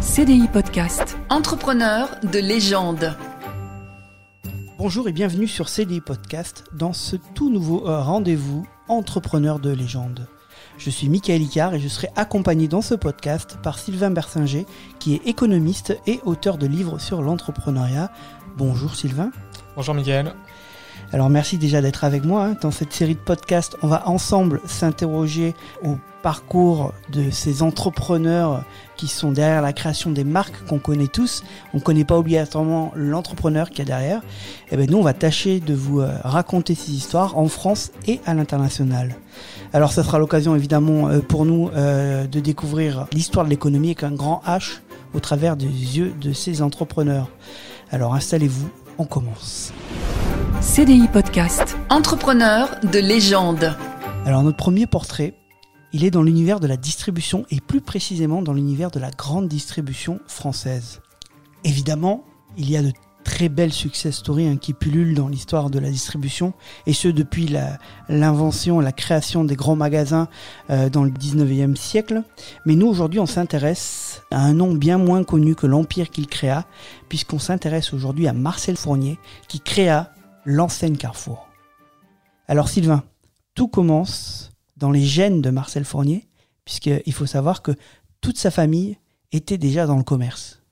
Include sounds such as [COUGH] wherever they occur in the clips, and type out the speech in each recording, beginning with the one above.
CDI Podcast. Entrepreneur de légende. Bonjour et bienvenue sur CDI Podcast dans ce tout nouveau euh, rendez-vous Entrepreneur de légende. Je suis Michael Icard et je serai accompagné dans ce podcast par Sylvain Bersinger qui est économiste et auteur de livres sur l'entrepreneuriat. Bonjour Sylvain. Bonjour Michael. Alors merci déjà d'être avec moi. hein. Dans cette série de podcasts, on va ensemble s'interroger au parcours de ces entrepreneurs qui sont derrière la création des marques qu'on connaît tous. On ne connaît pas obligatoirement l'entrepreneur qui est derrière. Et bien nous, on va tâcher de vous euh, raconter ces histoires en France et à l'international. Alors ça sera l'occasion évidemment euh, pour nous euh, de découvrir l'histoire de l'économie avec un grand H au travers des yeux de ces entrepreneurs. Alors installez-vous, on commence. CDI Podcast. Entrepreneur de légende. Alors notre premier portrait, il est dans l'univers de la distribution et plus précisément dans l'univers de la grande distribution française. Évidemment, il y a de très belles success stories hein, qui pullulent dans l'histoire de la distribution et ce depuis la- l'invention, la création des grands magasins euh, dans le 19e siècle. Mais nous aujourd'hui on s'intéresse à un nom bien moins connu que l'empire qu'il créa puisqu'on s'intéresse aujourd'hui à Marcel Fournier qui créa l'enseigne Carrefour. Alors Sylvain, tout commence dans les gènes de Marcel Fournier, puisqu'il faut savoir que toute sa famille était déjà dans le commerce.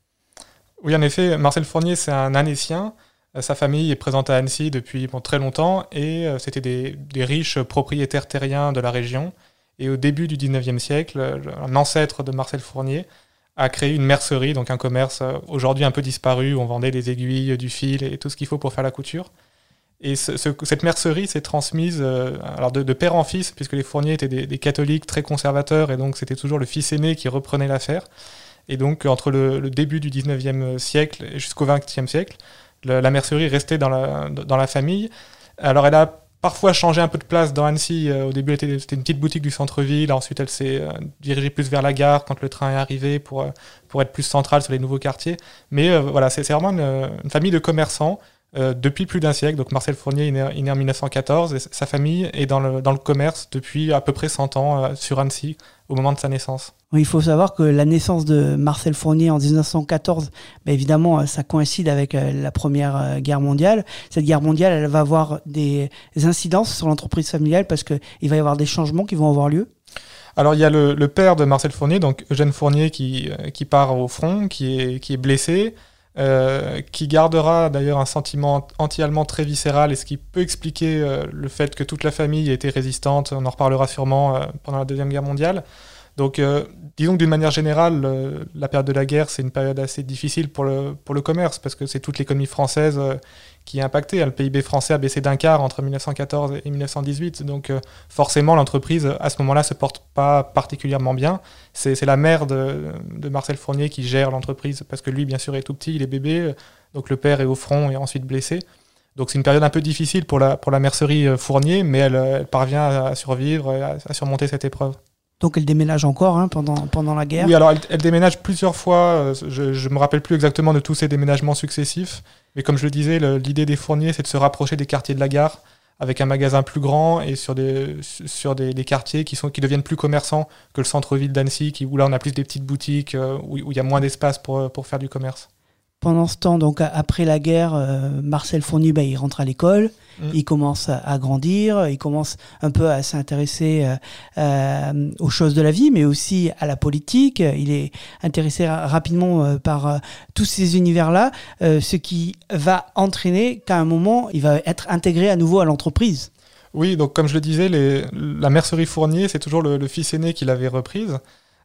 Oui, en effet, Marcel Fournier, c'est un Annécien. Euh, Sa famille est présente à Annecy depuis très longtemps et euh, c'était des, des riches propriétaires terriens de la région. Et au début du 19e siècle, un ancêtre de Marcel Fournier a créé une mercerie, donc un commerce euh, aujourd'hui un peu disparu où on vendait des aiguilles, du fil et tout ce qu'il faut pour faire la couture. Et ce- ce- cette mercerie s'est transmise euh, alors de, père en fils, puisque les Fourniers étaient des, catholiques très conservateurs, et donc c'était toujours le fils aîné qui reprenait l'affaire. Et donc, entre le, début du 19e siècle jusqu'au 20e siècle, le- la mercerie restait dans la, dans la famille. Alors, elle a parfois changé un peu de place dans Annecy. Euh, Au début, c'était une petite boutique du centre-ville. Ensuite, elle s'est euh, dirigée plus vers la gare quand le train est arrivé pour, pour être plus centrale sur les nouveaux quartiers. Mais voilà, c'est vraiment une famille de commerçants euh, depuis plus d'un siècle. Donc, Marcel Fournier est né, il est né en 1914 et sa famille est dans le, dans le commerce depuis à peu près 100 ans euh, sur Annecy au moment de sa naissance. Il faut savoir que la naissance de Marcel Fournier en 1914, ben évidemment, euh, ça coïncide avec la Première Guerre mondiale. Cette guerre mondiale, elle va avoir des incidences sur l'entreprise familiale parce qu'il va y avoir des changements qui vont avoir lieu. Alors il y a le, le père de Marcel Fournier, donc Eugène Fournier, qui, qui part au front, qui est, qui est blessé, euh, qui gardera d'ailleurs un sentiment anti-allemand très viscéral, et ce qui peut expliquer euh, le fait que toute la famille était résistante, on en reparlera sûrement euh, pendant la Deuxième Guerre mondiale. Donc euh, disons que d'une manière générale, euh, la période de la guerre, c'est une période assez difficile pour le, pour le commerce, parce que c'est toute l'économie française euh, qui est impactée. Le PIB français a baissé d'un quart entre 1914 et 1918, donc forcément l'entreprise à ce moment-là se porte pas particulièrement bien. C'est la mère de, Marcel Fournier qui gère l'entreprise parce que lui bien sûr est tout petit, il est bébé, donc le père est au front et ensuite blessé. Donc c'est une période un peu difficile pour la, pour la mercerie Fournier, mais elle, parvient à, survivre à surmonter cette épreuve. Donc elle déménage encore hein, pendant, pendant la guerre. Oui, alors elle, déménage plusieurs fois. euh, Je ne me rappelle plus exactement de tous ces déménagements successifs. Mais comme je le disais, l'idée des fourniers, c'est de se rapprocher des quartiers de la gare avec un magasin plus grand et sur des, sur des, quartiers qui, sont, qui deviennent plus commerçants que le centre-ville d'Annecy, où là on a plus des petites boutiques, euh, où, il y a moins d'espace pour, pour faire du commerce. Pendant ce temps, donc après la guerre, euh, Marcel Fournier, ben, il rentre à l'école, Mm. il commence à, à grandir, il commence un peu à s'intéresser euh, euh, aux choses de la vie, mais aussi à la politique. Il est intéressé ra- rapidement par tous ces univers-là, ce qui va entraîner qu'à un moment, il va être intégré à nouveau à l'entreprise. Oui, donc comme je le disais, les- la mercerie Fournier, c'est toujours le, le fils aîné qui l'avait reprise.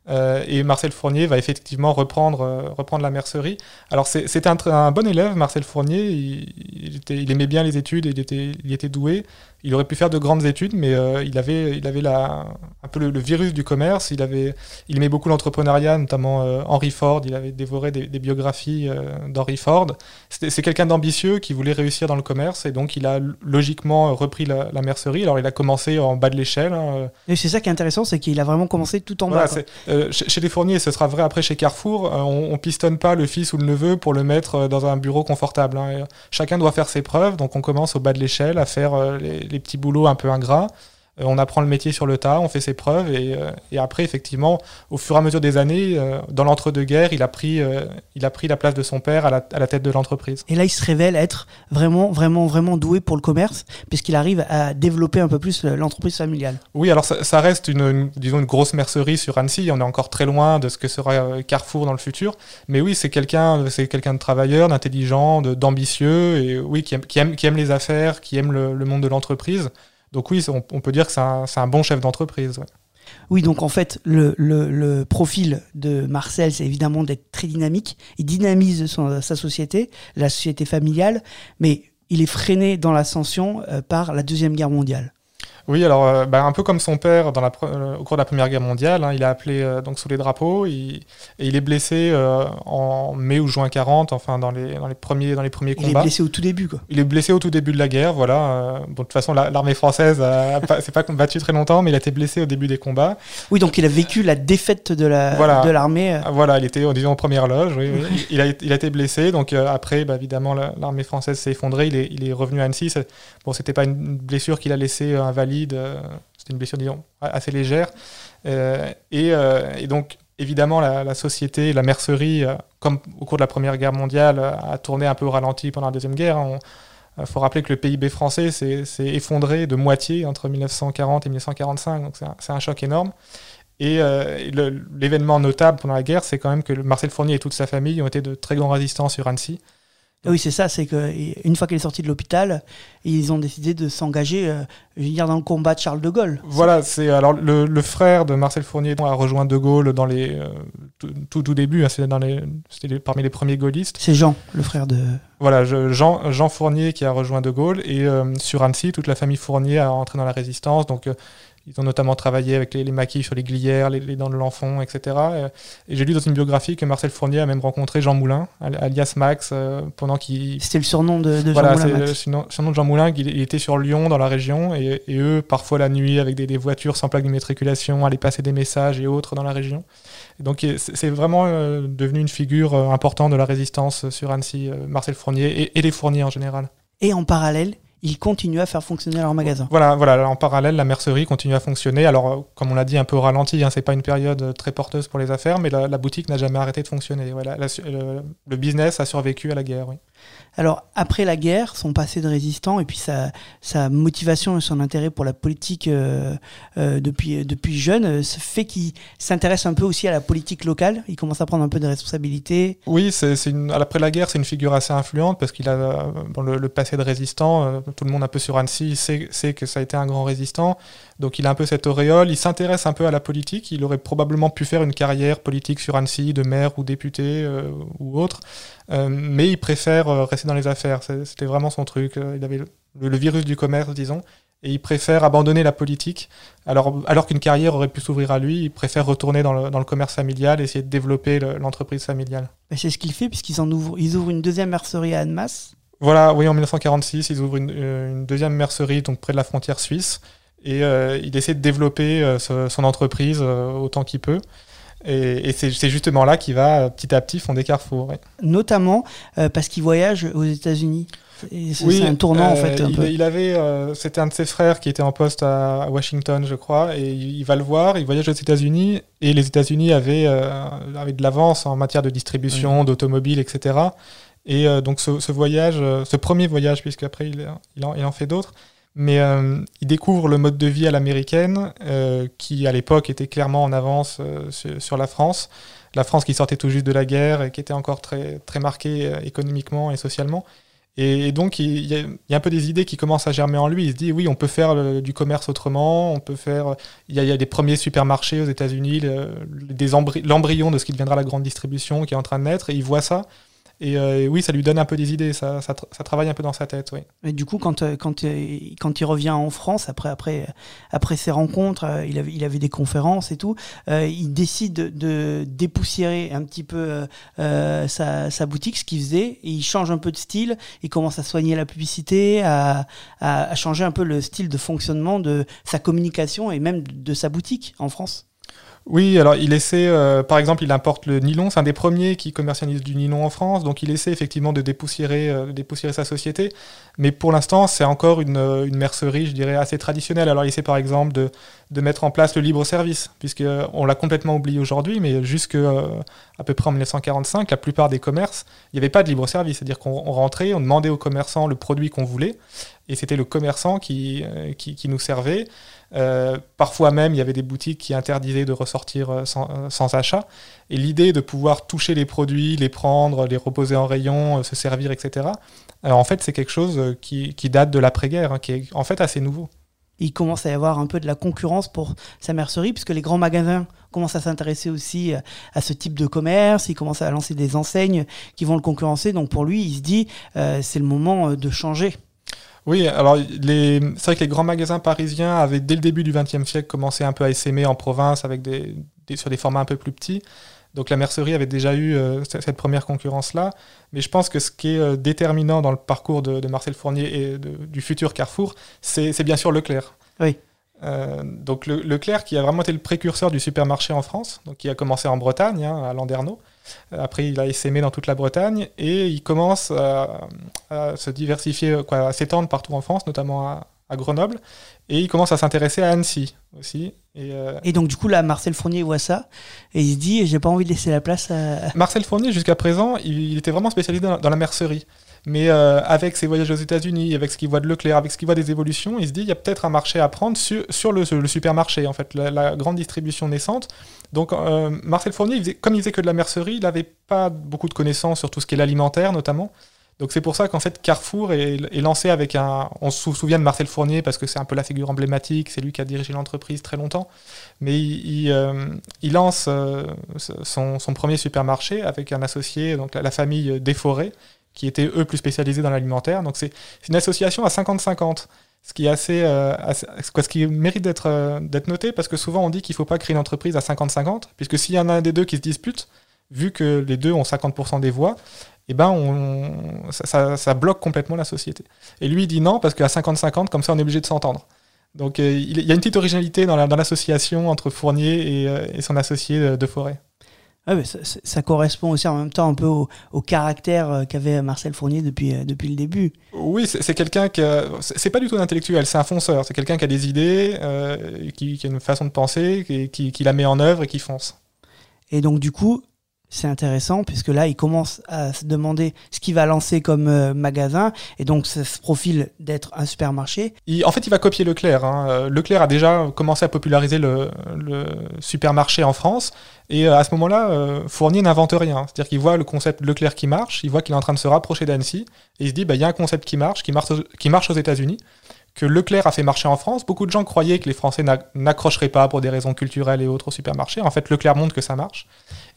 Euh, et Marcel Fournier va effectivement reprendre, euh, la mercerie. Alors c'était un, bon élève, Marcel Fournier. Il aimait bien les études, il était, il était doué. Il aurait pu faire de grandes études, mais euh, il avait, il avait la, un peu le, le virus du commerce. Il, avait, il aimait beaucoup l'entrepreneuriat, notamment euh, Henry Ford. Il avait dévoré des, des biographies euh, d'Henry Ford. C'est quelqu'un d'ambitieux qui voulait réussir dans le commerce, et donc il a logiquement repris la, la mercerie. Alors il a commencé en bas de l'échelle. hein, Et c'est ça qui est intéressant, c'est qu'il a vraiment commencé tout en voilà, bas. chez, chez les fourniers, ce sera vrai après chez Carrefour. on, on pistonne pas le fils ou le neveu pour le mettre dans un bureau confortable. hein. Chacun doit faire ses preuves, donc on commence au bas de l'échelle à faire les, les petits boulots un peu ingrats. Euh, on apprend le métier sur le tas, on fait ses preuves et, euh, et après, effectivement, au fur et à mesure des années, euh, dans l'entre-deux-guerres, il, a pris, euh, il a pris la place de son père à la, à la tête de l'entreprise. Et là, il se révèle être vraiment, vraiment, vraiment doué pour le commerce, puisqu'il arrive à développer un peu plus le- l'entreprise familiale. Oui, alors ça, ça reste une, une- disons une grosse mercerie sur Annecy. On est encore très loin de ce que sera Carrefour dans le futur. Mais oui, c'est quelqu'un, c'est quelqu'un de travailleur, d'intelligent, d'ambitieux et oui, qui aime, qui aime, qui aime les affaires, qui aime le, le monde de l'entreprise. Donc oui, on, peut dire que c'est un, bon chef d'entreprise. Oui, donc en fait, le, profil de Marcel, c'est évidemment d'être très dynamique. Il dynamise sa société, la société familiale, mais il est freiné dans l'ascension euh, par la Deuxième Guerre mondiale. Oui, alors euh, bah, un peu comme son père dans la, euh, au cours de la Première Guerre mondiale, hein, il a appelé euh, donc sous les drapeaux il- et il est blessé en mai ou juin 40, enfin dans les, dans les premiers, dans les premiers Il est combats. blessé au tout début, quoi. Il est blessé au tout début de la guerre, voilà. bon, de toute façon, la- l'armée française a [LAUGHS] pas- s'est pas combattue très longtemps, mais il a été blessé au début des combats. Oui, donc il a vécu la défaite de la Voilà. de l'armée. Voilà, il était, disons, en première loge. Oui, oui. Il, a, il a été blessé, donc après, bah, évidemment, la- l'armée française s'est effondrée. Il est, il est revenu à Annecy. Bon, c'était pas une blessure qu'il a laissé euh, invalide. Euh, c'était une blessure, disons, assez légère. Euh, et, euh, et donc, évidemment, la, société, la mercerie, comme au cours de la Première Guerre mondiale, a tourné un peu au ralenti pendant la Deuxième Guerre. Il faut rappeler que le PIB français s'est effondré de moitié entre 1940 et 1945, donc c'est un, un choc énorme. Et l'événement notable pendant la guerre, c'est quand même que Marcel Fournier et toute sa famille ont été de très grands résistants sur Annecy. Oui, c'est ça, c'est que une fois qu'il est sorti de l'hôpital, ils ont décidé de s'engager, euh, je veux dire, dans le combat de Charles de Gaulle. Voilà, c'est alors le, le frère de Marcel Fournier a rejoint De Gaulle dans les euh, tout, tout, début, hein, c'était parmi les premiers gaullistes. C'est Jean, le frère de. Voilà, je- Jean, Jean Fournier qui a rejoint De Gaulle et euh, sur Annecy, toute la famille Fournier a entré dans la résistance. Donc ils ont notamment travaillé avec les, les maquis sur les glières, les, les dents de l'enfant, etc. Et j'ai lu dans une biographie que Marcel Fournier a même rencontré Jean Moulin, al- alias Max, euh, pendant qu'il C'était le surnom de, de Jean voilà, Moulin c'est Max. le surnom de Jean Moulin. Il, il était sur Lyon, dans la région, et, et eux, parfois la nuit, avec des, des voitures sans plaque d'immatriculation, allaient passer des messages et autres dans la région. Et donc c'est c'est vraiment euh, devenu une figure euh, importante de la résistance sur Annecy, Marcel Fournier, et, et les Fourniers en général. Et en parallèle, ils continuent à faire fonctionner leur magasin. Voilà, voilà. En parallèle, la mercerie continue à fonctionner. Alors, euh, comme on l'a dit, un peu ralenti. Hein, c'est pas une période très porteuse pour les affaires, mais la, boutique n'a jamais arrêté de fonctionner. Le, business a survécu à la guerre. Alors, après la guerre, son passé de résistant et puis sa, motivation et son intérêt pour la politique euh, euh, depuis, depuis jeune euh, ce fait qu'il s'intéresse un peu aussi à la politique locale. Il commence à prendre un peu de responsabilité. Oui, c'est après la guerre, c'est une figure assez influente parce qu'il a euh, le, passé de résistant. euh, tout le monde un peu sur Annecy sait, que ça a été un grand résistant. Donc il a un peu cette auréole. Il s'intéresse un peu à la politique. Il aurait probablement pu faire une carrière politique sur Annecy, de maire ou député euh, ou autre. Euh, mais il préfère euh, dans les affaires. C'était vraiment son truc. Euh, Il avait le, le virus du commerce, disons. Et il préfère abandonner la politique, alors, alors qu'une carrière aurait pu s'ouvrir à lui, il préfère retourner dans le, dans le commerce familial, essayer de développer le- l'entreprise familiale. Ben, c'est ce qu'il fait puisqu'ils en ouvrent, ils ouvrent une deuxième mercerie à Annemasse. Voilà, oui, en 1946, ils ouvrent une, euh, une deuxième mercerie donc près de la frontière suisse et euh, il essaie de développer euh, ce- son entreprise euh, autant qu'il peut. Et, et c'est justement là qu'il va euh, petit à petit fonder Carrefour. ouais. notamment euh, parce qu'il voyage aux États-Unis. C'est un tournant en euh, fait. Un il, peu. il avait, euh, c'était un de ses frères qui était en poste à, à Washington, je crois, et il, il va le voir. Il voyage aux États-Unis et les États-Unis avaient, avaient de l'avance en matière de distribution, d'automobile, etc. Et donc ce, ce voyage, ce premier voyage, puisqu'après il, il, en, il en fait d'autres, mais euh, il découvre le mode de vie à l'américaine, euh, qui à l'époque était clairement en avance euh, sur, la France. La France qui sortait tout juste de la guerre et qui était encore très, très marquée économiquement et socialement. Et, donc, il y, a, un peu des idées qui commencent à germer en lui. Il se dit, oui, on peut faire du commerce autrement, on peut faire... Il y a, il y a des premiers supermarchés aux États-Unis, l'embryon de ce qui deviendra la grande distribution qui est en train de naître, et il voit ça. Et, euh, oui, ça lui donne un peu des idées, ça, ça, ça travaille un peu dans sa tête. Oui. Et du coup, quand, euh, quand, quand il revient en France, après, après, après ses rencontres, euh, il, avait, il avait des conférences et tout, euh, il décide de dépoussiérer un petit peu euh, sa, sa, boutique, ce qu'il faisait, et il change un peu de style, il commence à soigner la publicité, à, à, changer un peu le style de fonctionnement de sa communication et même de sa boutique en France. Oui, alors il essaie, euh, par exemple, il importe le nylon, c'est un des premiers qui commercialise du nylon en France, donc il essaie effectivement de dépoussiérer, euh, dépoussiérer sa société, mais pour l'instant c'est encore une, euh, une, mercerie, je dirais, assez traditionnelle. Alors il essaie par exemple de, de mettre en place le libre service, puisqu'on l'a complètement oublié aujourd'hui, mais jusque à peu près en 1945, la plupart des commerces, il n'y avait pas de libre service, c'est-à-dire qu'on rentrait, on demandait aux commerçants le produit qu'on voulait, et c'était le commerçant qui, qui nous servait. Euh, parfois même, il y avait des boutiques qui interdisaient de ressortir euh, euh, sans, achat. Et l'idée de pouvoir toucher les produits, les prendre, les reposer en rayon, se servir, etc., en fait, c'est quelque chose qui, date de l'après-guerre, hein, qui est en fait assez nouveau. Il commence à y avoir un peu de la concurrence pour sa mercerie, puisque les grands magasins commencent à s'intéresser aussi à ce type de commerce, ils commencent à lancer des enseignes qui vont le concurrencer. Donc pour lui, il se dit, c'est le moment de changer. Oui, alors c'est vrai que les grands magasins parisiens avaient dès le début du XXe siècle commencé un peu à essaimer en province avec sur des formats un peu plus petits. Donc la mercerie avait déjà eu euh, cette première concurrence-là. Mais je pense que ce qui est euh, déterminant dans le parcours de, Marcel Fournier et du futur Carrefour, c'est bien sûr Leclerc. Oui. Euh, donc le, Leclerc qui a vraiment été le précurseur du supermarché en France, donc qui a commencé en Bretagne, hein, à Landerneau. Après, il a essaimé dans toute la Bretagne et il commence à, se diversifier, quoi, à s'étendre partout en France, notamment à, Grenoble. Et il commence à s'intéresser à Annecy aussi. Euh, et, donc, du coup, là, Marcel Fournier voit ça et il se dit J'ai pas envie de laisser la place à. Marcel Fournier, jusqu'à présent, il, était vraiment spécialisé dans la mercerie. Mais euh, avec ses voyages aux États-Unis, avec ce qu'il voit de Leclerc, avec ce qu'il voit des évolutions, il se dit il y a peut-être un marché à prendre sur, sur le, supermarché, en fait, la, grande distribution naissante. Donc euh, Marcel Fournier, comme il faisait que de la mercerie, il n'avait pas beaucoup de connaissances sur tout ce qui est l'alimentaire notamment. Donc c'est pour ça qu'en fait Carrefour est, lancé avec un... On se souvient de Marcel Fournier parce que c'est un peu la figure emblématique, c'est lui qui a dirigé l'entreprise très longtemps. Mais il, euh, lance son, son, premier supermarché avec un associé, donc la, famille Desforêts, qui étaient eux plus spécialisés dans l'alimentaire. Donc c'est une association à 50-50, ce qui est assez, euh, ce qui mérite d'être euh, d'être noté parce que souvent on dit qu'il ne faut pas créer une entreprise à 50-50, puisque s'il y en a un des deux qui se dispute, vu que les deux ont 50% des voix, eh ben on, ça, ça, bloque complètement la société. Et lui il dit non parce qu'à 50-50, comme ça on est obligé de s'entendre. Donc euh, il y a une petite originalité dans l'association entre Fournier et, et son associé de Forêt. Ah ça, correspond aussi en même temps un peu au, caractère euh, qu'avait Marcel Fournier depuis, euh, depuis le début. Oui, c'est quelqu'un qui c'est pas du tout un intellectuel, c'est un fonceur. C'est quelqu'un qui a des idées, euh, qui, a une façon de penser, qui, qui, la met en œuvre et qui fonce. Et donc du coup, c'est intéressant puisque là, il commence à se demander ce qu'il va lancer comme euh, magasin et donc ça se profile d'être un supermarché. en fait, il va copier Leclerc. Hein. Euh, Leclerc a déjà commencé à populariser le, supermarché en France et euh, à ce moment-là, Fournier n'invente rien. C'est-à-dire qu'il voit le concept Leclerc qui marche, il voit qu'il est en train de se rapprocher d'Annecy et il se dit, bah, il y a un concept qui marche, qui marche, qui marche aux États-Unis que Leclerc a fait marcher en France. Beaucoup de gens croyaient que les Français n'accrocheraient pas pour des raisons culturelles et autres au supermarché. En fait, Leclerc montre que ça marche.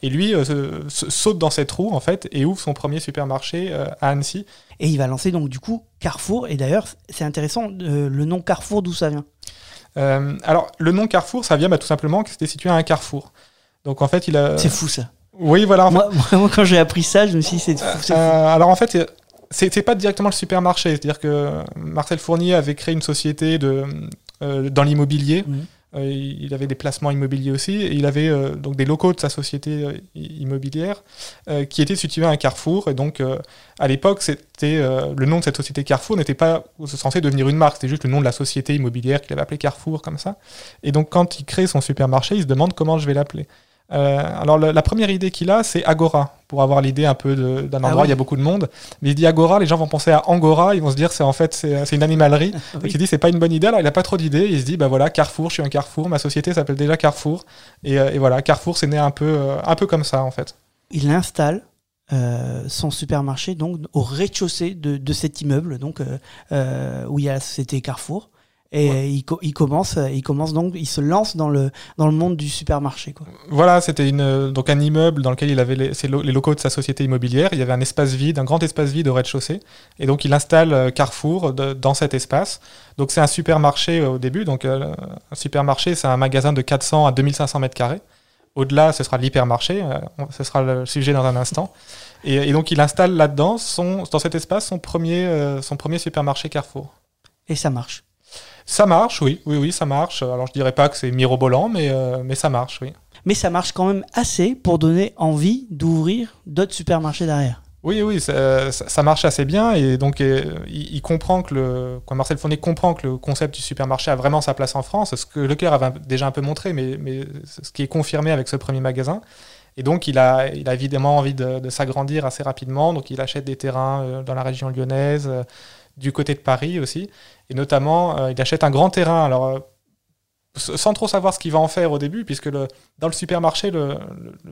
Et lui euh, saute dans cette roue, en fait, et ouvre son premier supermarché euh, à Annecy. Et il va lancer donc du coup Carrefour. Et d'ailleurs, c'est intéressant, euh, le nom Carrefour, d'où ça vient? Alors, le nom Carrefour, ça vient bah, tout simplement que c'était situé à un carrefour. Donc en fait, il a... C'est fou ça. Oui, voilà. [LAUGHS] moi, quand j'ai appris ça, je me suis dit, c'est fou. alors en fait, c'est pas directement le supermarché. C'est-à-dire que Marcel Fournier avait créé une société de, euh, dans l'immobilier. Euh, il avait des placements immobiliers aussi. Et il avait euh, donc des locaux de sa société immobilière qui étaient situés à un carrefour. Et donc, à l'époque, c'était le nom de cette société Carrefour n'était pas censé devenir une marque. C'était juste le nom de la société immobilière qu'il avait appelé Carrefour comme ça. Et donc, quand il crée son supermarché, il se demande comment je vais l'appeler. Euh, alors la, première idée qu'il a, c'est Agora, pour avoir l'idée un peu d'un ah endroit où il y a beaucoup de monde. Mais il dit Agora, les gens vont penser à Angora, ils vont se dire c'est en fait c'est une animalerie. [LAUGHS] Donc il dit c'est pas une bonne idée. Alors il a pas trop d'idées. Il se dit bah voilà Carrefour, je suis un Carrefour, ma société s'appelle déjà Carrefour. Et, euh, voilà Carrefour, c'est né un peu euh, un peu comme ça en fait. Il installe son supermarché donc au rez-de-chaussée de, cet immeuble donc où il y a la société Carrefour. Et il, commence, il commence donc, il se lance dans le, dans le monde du supermarché. Quoi. Voilà, c'était une, donc un immeuble dans lequel il avait les, les, locaux de sa société immobilière. Il y avait un espace vide, un grand espace vide au rez-de-chaussée. Et donc il installe euh, Carrefour dans cet espace. Donc c'est un supermarché euh, au début. Donc euh, un supermarché, c'est un magasin de 400 à 2500 mètres carrés. Au-delà, ce sera l'hypermarché. ce sera le sujet dans un instant. Et, donc il installe là-dedans, dans cet espace, son premier, son premier supermarché Carrefour. Et ça marche. Ça marche, oui, oui, oui, ça marche. Alors je dirais pas que c'est mirobolant, mais, euh, mais ça marche, oui. mais ça marche quand même assez pour donner envie d'ouvrir d'autres supermarchés derrière. Oui, oui, ça, marche assez bien et donc euh, il, comprend que le, Marcel Fournier comprend que le concept du supermarché a vraiment sa place en France, ce que Leclerc avait déjà un peu montré, mais, mais ce qui est confirmé avec ce premier magasin. Et donc il a, il a évidemment envie de, de s'agrandir assez rapidement, donc il achète des terrains euh, dans la région lyonnaise, du côté de Paris aussi, et notamment euh, il achète un grand terrain. Alors euh, sans trop savoir ce qu'il va en faire au début, puisque dans le supermarché, le,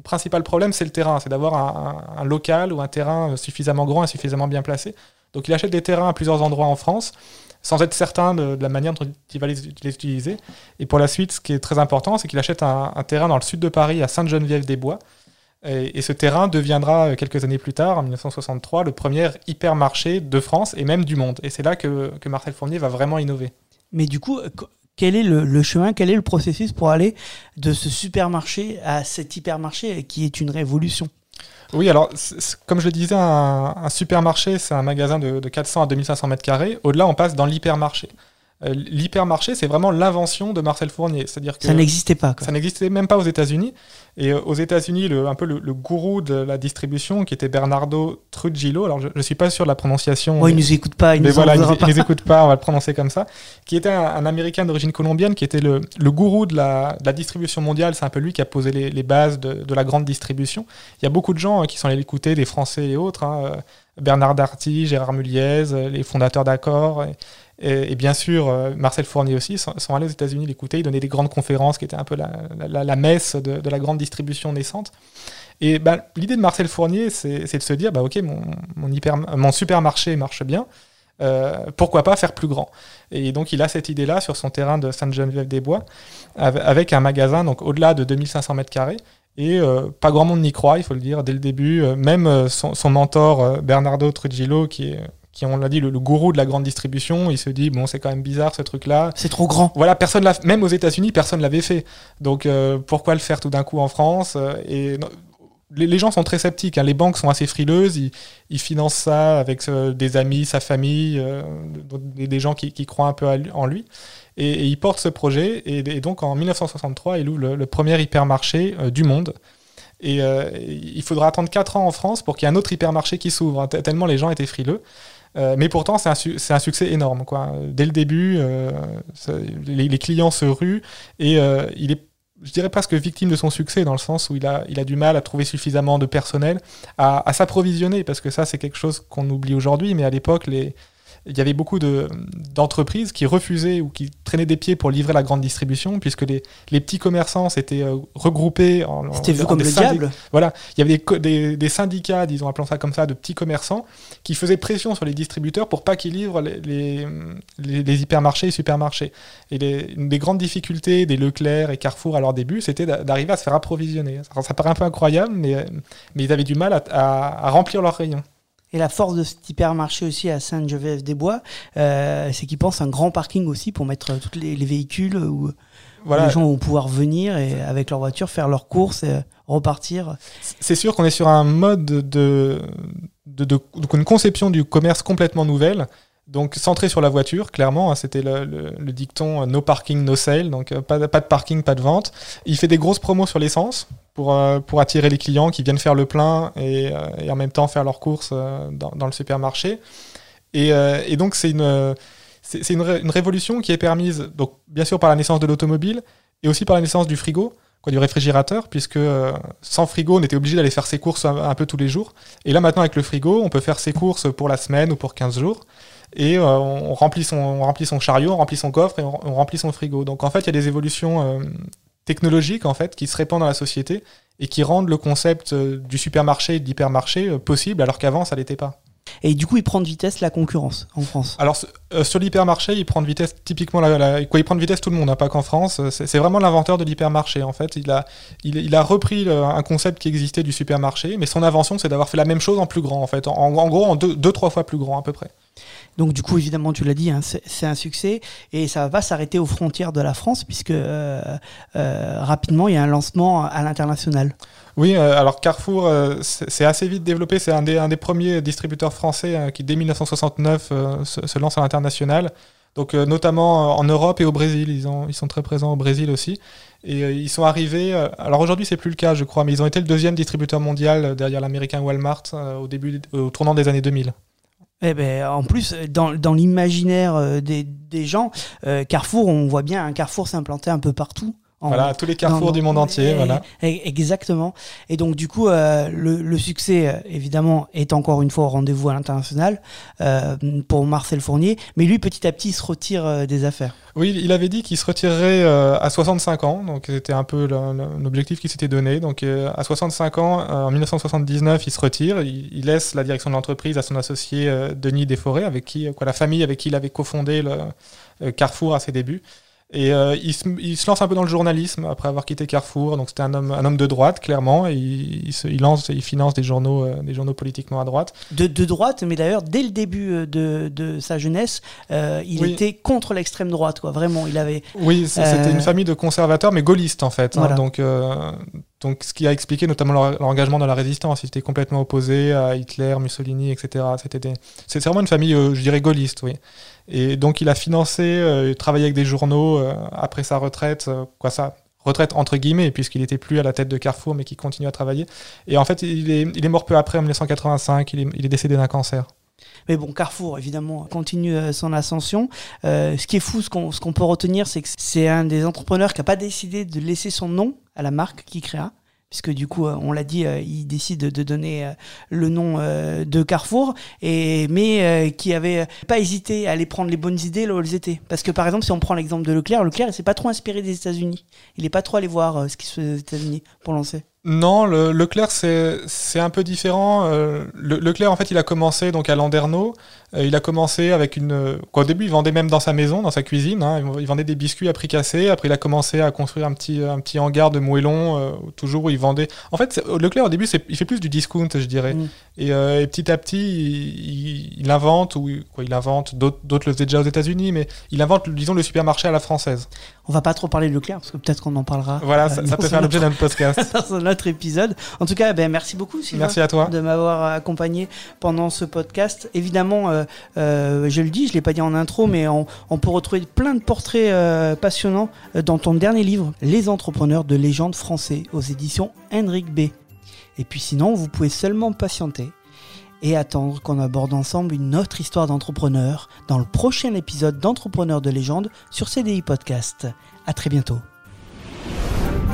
principal problème, c'est le terrain. C'est d'avoir un, local ou un terrain suffisamment grand et suffisamment bien placé. Donc il achète des terrains à plusieurs endroits en France, sans être certain de, la manière dont il va les, utiliser. Et pour la suite, ce qui est très important, c'est qu'il achète un terrain dans le sud de Paris, à Sainte-Geneviève-des-Bois. Et, et ce terrain deviendra, euh, quelques années plus tard, en 1963, le premier hypermarché de France et même du monde. Et c'est là que, que Marcel Fournier va vraiment innover. Mais du coup, qu- quel est le, le chemin, quel est le processus pour aller de ce supermarché à cet hypermarché qui est une révolution? Oui, alors, comme je le disais, un, un supermarché, c'est un magasin de, de 400 à 2500 mètres carrés. Au-delà, on passe dans l'hypermarché. Euh, L'hypermarché, c'est vraiment l'invention de Marcel Fournier. C'est-à-dire que Ça n'existait pas. quoi. ça n'existait même pas aux États-Unis. Et euh, aux États-Unis, le, un peu le, le gourou de la distribution, qui était Bernardo Trujillo, alors je ne suis pas sûr de la prononciation. Bon, mais- il nous écoute pas, il mais nous voilà, ils pas. ne les écoutent pas, on va le prononcer comme ça. Qui était un, un Américain d'origine colombienne, qui était le, le gourou de la, de la distribution mondiale. C'est un peu lui qui a posé les, les bases de, de la grande distribution. Il y a beaucoup de gens hein, qui sont allés l'écouter, des Français et autres. hein, euh, Bernard Darty, Gérard Muliez, les fondateurs d'Accor. Et, et- bien sûr, euh, Marcel Fournier aussi, sont, allés aux États-Unis l'écouter. Ils donnaient des grandes conférences qui étaient un peu la, messe de, la grande distribution naissante. Et ben, l'idée de Marcel Fournier, c'est de se dire, bah, ok, mon, hyper, mon supermarché marche bien, euh, pourquoi pas faire plus grand? Et donc il a cette idée-là sur son terrain de Sainte-Geneviève-des-Bois, av- avec un magasin donc au-delà de 2500 mètres carrés. Et euh, pas grand monde n'y croit, il faut le dire, dès le début. Même son, son mentor, Bernardo Trujillo, qui est, qui on l'a dit, le, le gourou de la grande distribution, il se dit, bon, c'est quand même bizarre ce truc-là. C'est trop grand. Voilà, personne l'a, même aux États-Unis, personne l'avait fait. Donc euh, pourquoi le faire tout d'un coup en France Euh, Et non, les, les gens sont très sceptiques. hein. Les banques sont assez frileuses. Ils, ils financent ça avec euh, des amis, sa famille, euh, des, des gens qui, qui croient un peu à en lui. Et, et il porte ce projet. Et, et donc en 1963, il ouvre le, le premier hypermarché euh, du monde. Et euh, il faudra attendre 4 ans en France pour qu'il y ait un autre hypermarché qui s'ouvre, hein, tellement les gens étaient frileux. Euh, mais pourtant, c'est un, un succès énorme. Quoi. Dès le début, euh, les, les clients se ruent et euh, il est, je dirais presque victime de son succès dans le sens où il a, il a du mal à trouver suffisamment de personnel, à, à s'approvisionner, parce que ça, c'est quelque chose qu'on oublie aujourd'hui, mais à l'époque, les, il y avait beaucoup de, d'entreprises qui refusaient ou qui traînaient des pieds pour livrer la grande distribution, puisque les, les petits commerçants s'étaient euh, regroupés en, C'était vu en comme le diable. voilà, il y avait des, des, des syndicats, disons, appelons ça comme ça, de petits commerçants, qui faisaient pression sur les distributeurs pour pas qu'ils livrent les, les, les- les hypermarchés et supermarchés. Et les, une des grandes difficultés des Leclerc et Carrefour à leur début, c'était d'a- d'arriver à se faire approvisionner. Ça, ça paraît un peu incroyable, mais, mais ils avaient du mal à, à- à remplir leurs rayons. Et la force de cet hypermarché aussi à Sainte-Geneviève-des-Bois, euh, c'est qu'ils pensent un grand parking aussi pour mettre tous les, les véhicules où Voilà, les gens vont pouvoir venir et avec leur voiture faire leurs courses et repartir. c'est sûr qu'on est sur un mode de, de, une conception du commerce complètement nouvelle. Donc centré sur la voiture, clairement, hein, c'était le, le- le dicton euh, no parking, no sale, donc euh, pas de parking, pas de vente. Il fait des grosses promos sur l'essence pour, euh, pour attirer les clients qui viennent faire le plein et, euh, en même temps faire leurs courses euh, dans, le supermarché. Et, donc c'est une, c'est une, ré- une révolution qui est permise, donc bien sûr par la naissance de l'automobile et aussi par la naissance du frigo, du réfrigérateur, puisque sans frigo, on était obligé d'aller faire ses courses un, peu tous les jours. Et là maintenant avec le frigo, on peut faire ses courses pour la semaine ou pour 15 jours. Et on, remplit son, on remplit son chariot, on remplit son coffre et on, remplit son frigo. Donc en fait, il y a des évolutions technologiques en fait qui se répandent dans la société et qui rendent le concept euh, du supermarché et de l'hypermarché euh, possible, alors qu'avant ça l'était pas. Et du coup, ils prennent de vitesse la concurrence en France. Alors euh, sur l'hypermarché, il prend de vitesse typiquement la, la- quoi, il prend de vitesse tout le monde, hein, pas qu'en France. C'est c'est vraiment l'inventeur de l'hypermarché en fait. Il a, il, il a repris le- un concept qui existait du supermarché, mais son invention c'est d'avoir fait la même chose en plus grand en fait, en, en gros en deux, deux trois fois plus grand à peu près. Donc du coup, évidemment, tu l'as dit, hein, c'est un succès et ça va s'arrêter aux frontières de la France puisque euh, euh, rapidement, il y a un lancement à l'international. Oui, euh, alors Carrefour, c'est assez vite développé. C'est un des, premiers distributeurs français qui, dès 1969, euh, se, lance à l'international. Donc notamment en Europe et au Brésil, ils, ils sont très présents au Brésil aussi. Et ils sont arrivés, alors aujourd'hui c'est plus le cas je crois, mais ils ont été le deuxième distributeur mondial derrière l'américain Walmart au début, au tournant des années 2000. Eh ben, en plus, dans, l'imaginaire des, des, gens, Carrefour, on voit bien un Carrefour s'implanter un peu partout. Voilà, tous les carrefours du monde entier. voilà. Exactement. Et donc, du coup, euh, le, succès, euh, évidemment, est encore une fois au rendez-vous à l'international euh, pour Marcel Fournier. Mais lui, petit à petit, il se retire des affaires. Oui, il avait dit qu'il se retirerait à 65 ans. Donc, c'était un peu l'objectif qu'il s'était donné. Donc, à 65 ans, en 1979, il se retire. Il, laisse la direction de l'entreprise à son associé Denis Desforêts, avec qui, quoi, la famille avec qui il avait cofondé le Carrefour à ses débuts. Et euh, il, se, lance un peu dans le journalisme après avoir quitté Carrefour. Donc c'était un homme, un homme de droite, clairement. Et il, se, il lance, il finance des journaux, euh, des journaux politiquement à droite. De, de droite, mais d'ailleurs, dès le début euh, de, de sa jeunesse, il était contre l'extrême droite, quoi. Vraiment, il avait. Oui, c'était une famille de conservateurs, mais gaullistes en fait. Hein. donc, donc, ce qui a expliqué notamment leur, engagement dans la résistance. Ils étaient complètement opposés à Hitler, Mussolini, etc. C'était, c'est vraiment une famille, je dirais, gaulliste, oui. Et donc il a financé, euh, travaillé avec des journaux euh, après sa retraite, euh, quoi ça retraite entre guillemets, puisqu'il n'était plus à la tête de Carrefour, mais qui continue à travailler. Et en fait, il est, il est mort peu après, en 1985, il est, il est décédé d'un cancer. Mais bon, Carrefour, évidemment, continue son ascension. ce qui est fou, ce qu'on peut retenir, c'est que c'est un des entrepreneurs qui n'a pas décidé de laisser son nom à la marque qu'il créa puisque du coup, euh, on l'a dit, euh, il décide de donner euh, le nom de Carrefour, et, mais qui avait pas hésité à aller prendre les bonnes idées là où elles étaient. Parce que par exemple, si on prend l'exemple de Leclerc, Leclerc, il s'est pas trop inspiré des États-Unis. Il n'est pas trop allé voir ce qui se fait aux États-Unis pour lancer. Non, le, Leclerc, c'est un peu différent. le, Leclerc, en fait, il a commencé donc à Landerneau. Euh, il a commencé avec une. Quoi, au début, il vendait même dans sa maison, dans sa cuisine. Hein. il vendait des biscuits à prix cassé. Après, il a commencé à construire un petit, un petit hangar de moellons, euh, toujours où il vendait. En fait, Leclerc, au début, il fait plus du discount, je dirais. Mm. Euh, et, petit à petit, il, invente, ou quoi, il invente, d'autres le faisaient déjà aux États-Unis, mais il invente, disons, le supermarché à la française. On va pas trop parler de Leclerc, parce que peut-être qu'on en parlera. Voilà, ça, peut faire l'objet d'un podcast. [LAUGHS] autre épisode. En tout cas, ben, merci beaucoup, Sylvain. Merci à toi. De m'avoir accompagné pendant ce podcast. Évidemment, euh, je le dis, je l'ai pas dit en intro, mais on, peut retrouver plein de portraits euh, passionnants euh, dans ton dernier livre, Les entrepreneurs de légende français, aux éditions Henrik B. Et puis sinon, vous pouvez seulement patienter et attendre qu'on aborde ensemble une autre histoire d'entrepreneur dans le prochain épisode d'Entrepreneurs de légende sur CDI Podcast. À très bientôt.